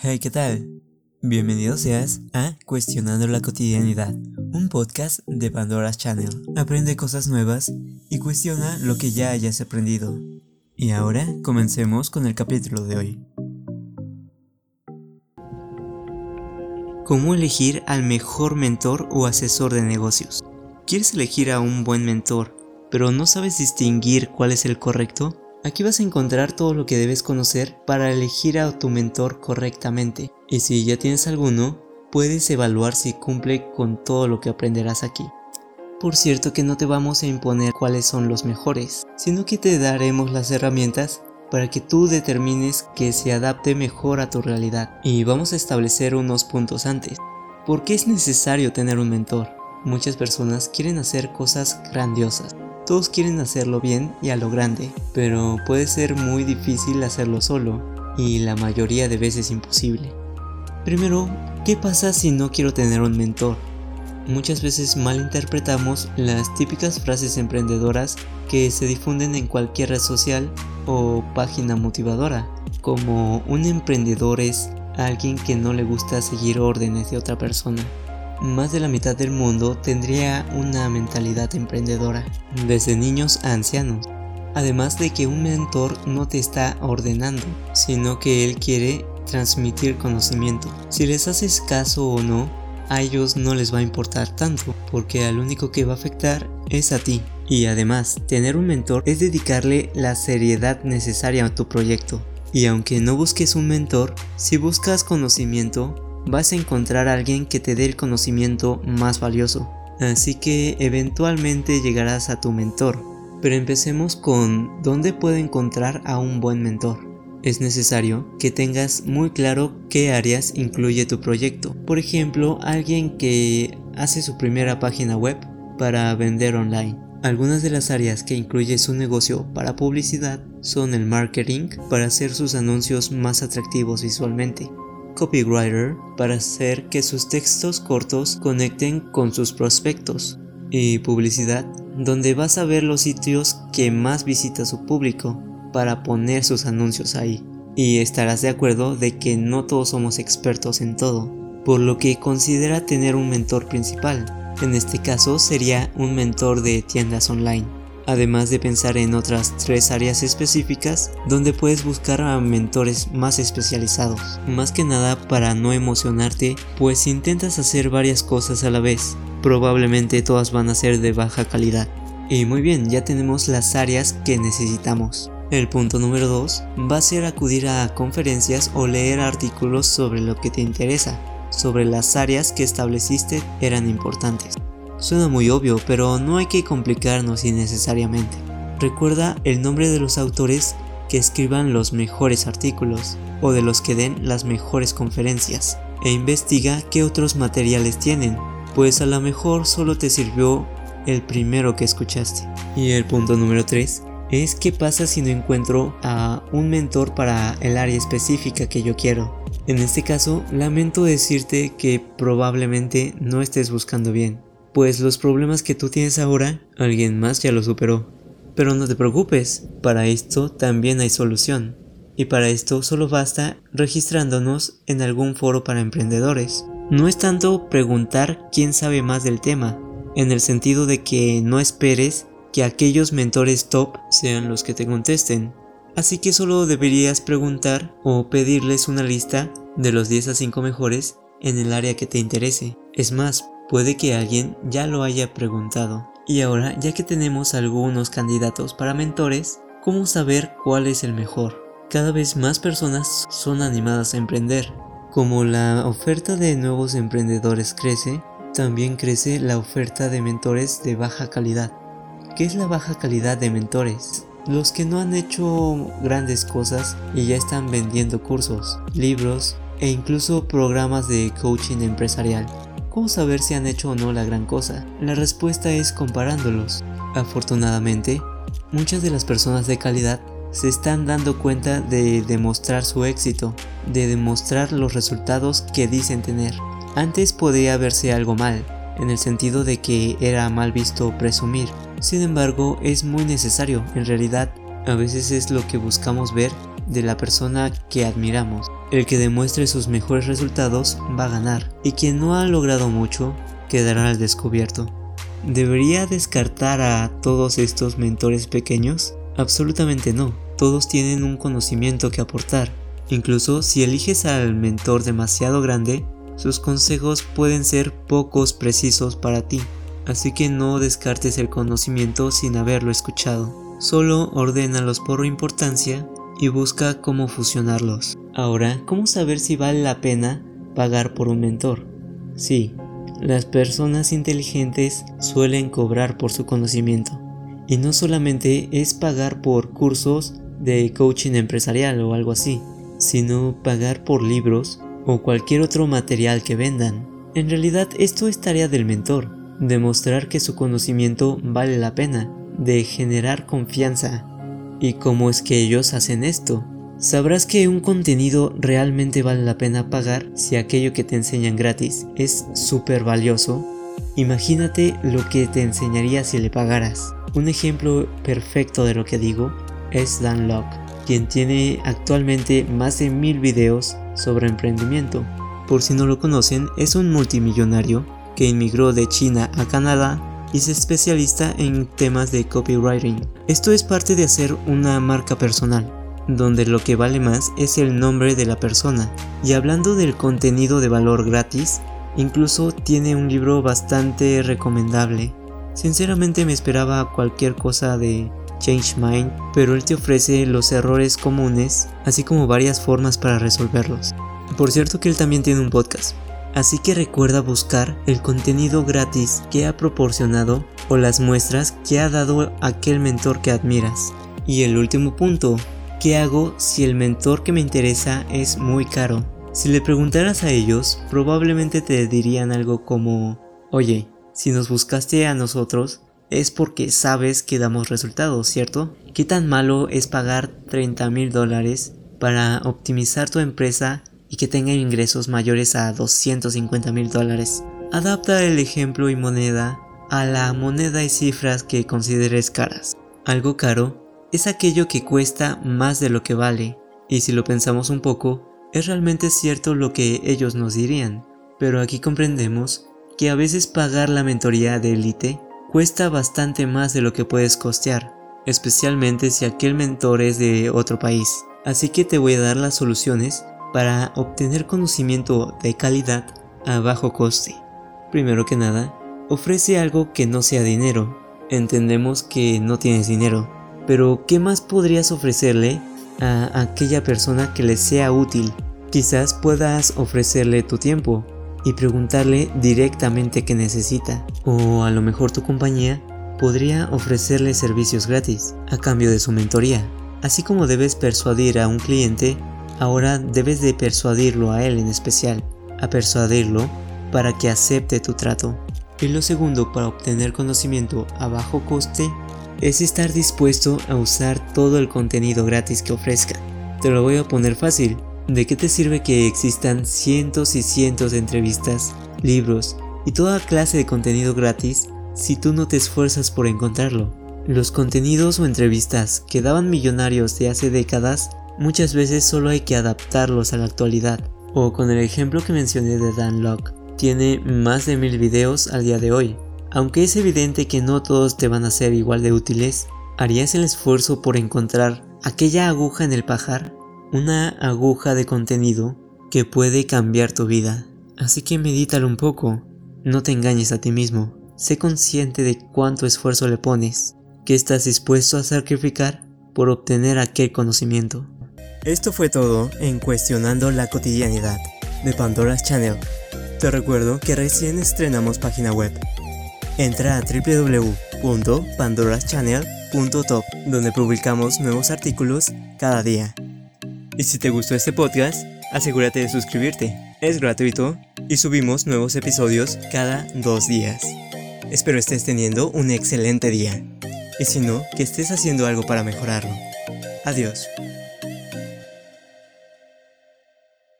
Hey, ¿qué tal? Bienvenido seas a Cuestionando la Cotidianidad, un podcast de Pandora's Channel. Aprende cosas nuevas y cuestiona lo que ya hayas aprendido. Y ahora comencemos con el capítulo de hoy. ¿Cómo elegir al mejor mentor o asesor de negocios? ¿Quieres elegir a un buen mentor, pero no sabes distinguir cuál es el correcto? Aquí vas a encontrar todo lo que debes conocer para elegir a tu mentor correctamente. Y si ya tienes alguno, puedes evaluar si cumple con todo lo que aprenderás aquí. Por cierto que no te vamos a imponer cuáles son los mejores, sino que te daremos las herramientas para que tú determines que se adapte mejor a tu realidad. Y vamos a establecer unos puntos antes. ¿Por qué es necesario tener un mentor? Muchas personas quieren hacer cosas grandiosas, todos quieren hacerlo bien y a lo grande, pero puede ser muy difícil hacerlo solo y la mayoría de veces imposible. Primero, ¿qué pasa si no quiero tener un mentor? Muchas veces malinterpretamos las típicas frases emprendedoras que se difunden en cualquier red social o página motivadora, como un emprendedor es alguien que no le gusta seguir órdenes de otra persona más de la mitad del mundo tendría una mentalidad emprendedora, desde niños a ancianos. Además de que un mentor no te está ordenando, sino que él quiere transmitir conocimiento. Si les haces caso o no, a ellos no les va a importar tanto, porque al único que va a afectar es a ti. Y además, tener un mentor es dedicarle la seriedad necesaria a tu proyecto. Y aunque no busques un mentor, si buscas conocimiento, vas a encontrar a alguien que te dé el conocimiento más valioso. Así que eventualmente llegarás a tu mentor. Pero empecemos con dónde puedo encontrar a un buen mentor. Es necesario que tengas muy claro qué áreas incluye tu proyecto. Por ejemplo, alguien que hace su primera página web para vender online. Algunas de las áreas que incluye su negocio para publicidad son el marketing para hacer sus anuncios más atractivos visualmente, copywriter para hacer que sus textos cortos conecten con sus prospectos y publicidad donde vas a ver los sitios que más visita su público para poner sus anuncios ahí. Y estarás de acuerdo de que no todos somos expertos en todo, por lo que considera tener un mentor principal. En este caso sería un mentor de tiendas online además de pensar en otras tres áreas específicas donde puedes buscar a mentores más especializados. Más que nada para no emocionarte, pues intentas hacer varias cosas a la vez, probablemente todas van a ser de baja calidad. Y muy bien, ya tenemos las áreas que necesitamos. El punto número 2 va a ser acudir a conferencias o leer artículos sobre lo que te interesa, sobre las áreas que estableciste eran importantes. Suena muy obvio, pero no hay que complicarnos innecesariamente. Recuerda el nombre de los autores que escriban los mejores artículos o de los que den las mejores conferencias e investiga qué otros materiales tienen, pues a lo mejor solo te sirvió el primero que escuchaste. Y el punto número 3 es qué pasa si no encuentro a un mentor para el área específica que yo quiero. En este caso, lamento decirte que probablemente no estés buscando bien pues los problemas que tú tienes ahora, alguien más ya lo superó. Pero no te preocupes, para esto también hay solución. Y para esto solo basta registrándonos en algún foro para emprendedores. No es tanto preguntar quién sabe más del tema, en el sentido de que no esperes que aquellos mentores top sean los que te contesten. Así que solo deberías preguntar o pedirles una lista de los 10 a 5 mejores en el área que te interese. Es más, Puede que alguien ya lo haya preguntado. Y ahora, ya que tenemos algunos candidatos para mentores, ¿cómo saber cuál es el mejor? Cada vez más personas son animadas a emprender. Como la oferta de nuevos emprendedores crece, también crece la oferta de mentores de baja calidad. ¿Qué es la baja calidad de mentores? Los que no han hecho grandes cosas y ya están vendiendo cursos, libros e incluso programas de coaching empresarial. ¿Cómo saber si han hecho o no la gran cosa? La respuesta es comparándolos. Afortunadamente, muchas de las personas de calidad se están dando cuenta de demostrar su éxito, de demostrar los resultados que dicen tener. Antes podría verse algo mal, en el sentido de que era mal visto presumir. Sin embargo, es muy necesario, en realidad, a veces es lo que buscamos ver de la persona que admiramos. El que demuestre sus mejores resultados va a ganar y quien no ha logrado mucho quedará al descubierto. ¿Debería descartar a todos estos mentores pequeños? Absolutamente no. Todos tienen un conocimiento que aportar. Incluso si eliges al mentor demasiado grande, sus consejos pueden ser pocos precisos para ti. Así que no descartes el conocimiento sin haberlo escuchado. Solo ordénalos por importancia y busca cómo fusionarlos. Ahora, ¿cómo saber si vale la pena pagar por un mentor? Sí, las personas inteligentes suelen cobrar por su conocimiento. Y no solamente es pagar por cursos de coaching empresarial o algo así, sino pagar por libros o cualquier otro material que vendan. En realidad esto es tarea del mentor, demostrar que su conocimiento vale la pena, de generar confianza. ¿Y cómo es que ellos hacen esto? Sabrás que un contenido realmente vale la pena pagar si aquello que te enseñan gratis es súper valioso. Imagínate lo que te enseñaría si le pagaras. Un ejemplo perfecto de lo que digo es Dan Locke, quien tiene actualmente más de mil videos sobre emprendimiento. Por si no lo conocen, es un multimillonario que inmigró de China a Canadá y es especialista en temas de copywriting. Esto es parte de hacer una marca personal donde lo que vale más es el nombre de la persona. Y hablando del contenido de valor gratis, incluso tiene un libro bastante recomendable. Sinceramente me esperaba cualquier cosa de Change Mind, pero él te ofrece los errores comunes, así como varias formas para resolverlos. Por cierto que él también tiene un podcast, así que recuerda buscar el contenido gratis que ha proporcionado o las muestras que ha dado aquel mentor que admiras. Y el último punto, ¿Qué hago si el mentor que me interesa es muy caro? Si le preguntaras a ellos, probablemente te dirían algo como, oye, si nos buscaste a nosotros, es porque sabes que damos resultados, ¿cierto? ¿Qué tan malo es pagar 30 mil dólares para optimizar tu empresa y que tenga ingresos mayores a 250 mil dólares? Adapta el ejemplo y moneda a la moneda y cifras que consideres caras. Algo caro es aquello que cuesta más de lo que vale, y si lo pensamos un poco, es realmente cierto lo que ellos nos dirían, pero aquí comprendemos que a veces pagar la mentoría de élite cuesta bastante más de lo que puedes costear, especialmente si aquel mentor es de otro país. Así que te voy a dar las soluciones para obtener conocimiento de calidad a bajo coste. Primero que nada, ofrece algo que no sea dinero. Entendemos que no tienes dinero, pero ¿qué más podrías ofrecerle a aquella persona que le sea útil? Quizás puedas ofrecerle tu tiempo y preguntarle directamente qué necesita. O a lo mejor tu compañía podría ofrecerle servicios gratis a cambio de su mentoría. Así como debes persuadir a un cliente, ahora debes de persuadirlo a él en especial, a persuadirlo para que acepte tu trato. Y lo segundo, para obtener conocimiento a bajo coste, es estar dispuesto a usar todo el contenido gratis que ofrezca. Te lo voy a poner fácil. ¿De qué te sirve que existan cientos y cientos de entrevistas, libros y toda clase de contenido gratis si tú no te esfuerzas por encontrarlo? Los contenidos o entrevistas que daban millonarios de hace décadas muchas veces solo hay que adaptarlos a la actualidad. O con el ejemplo que mencioné de Dan Locke, tiene más de mil videos al día de hoy aunque es evidente que no todos te van a ser igual de útiles, ¿harías el esfuerzo por encontrar aquella aguja en el pajar? Una aguja de contenido que puede cambiar tu vida. Así que medítalo un poco, no te engañes a ti mismo, sé consciente de cuánto esfuerzo le pones, que estás dispuesto a sacrificar por obtener aquel conocimiento. Esto fue todo en Cuestionando la Cotidianidad de Pandora's Channel. Te recuerdo que recién estrenamos página web Entra a www.pandoraschannel.top donde publicamos nuevos artículos cada día. Y si te gustó este podcast, asegúrate de suscribirte. Es gratuito y subimos nuevos episodios cada dos días. Espero estés teniendo un excelente día. Y si no, que estés haciendo algo para mejorarlo. Adiós.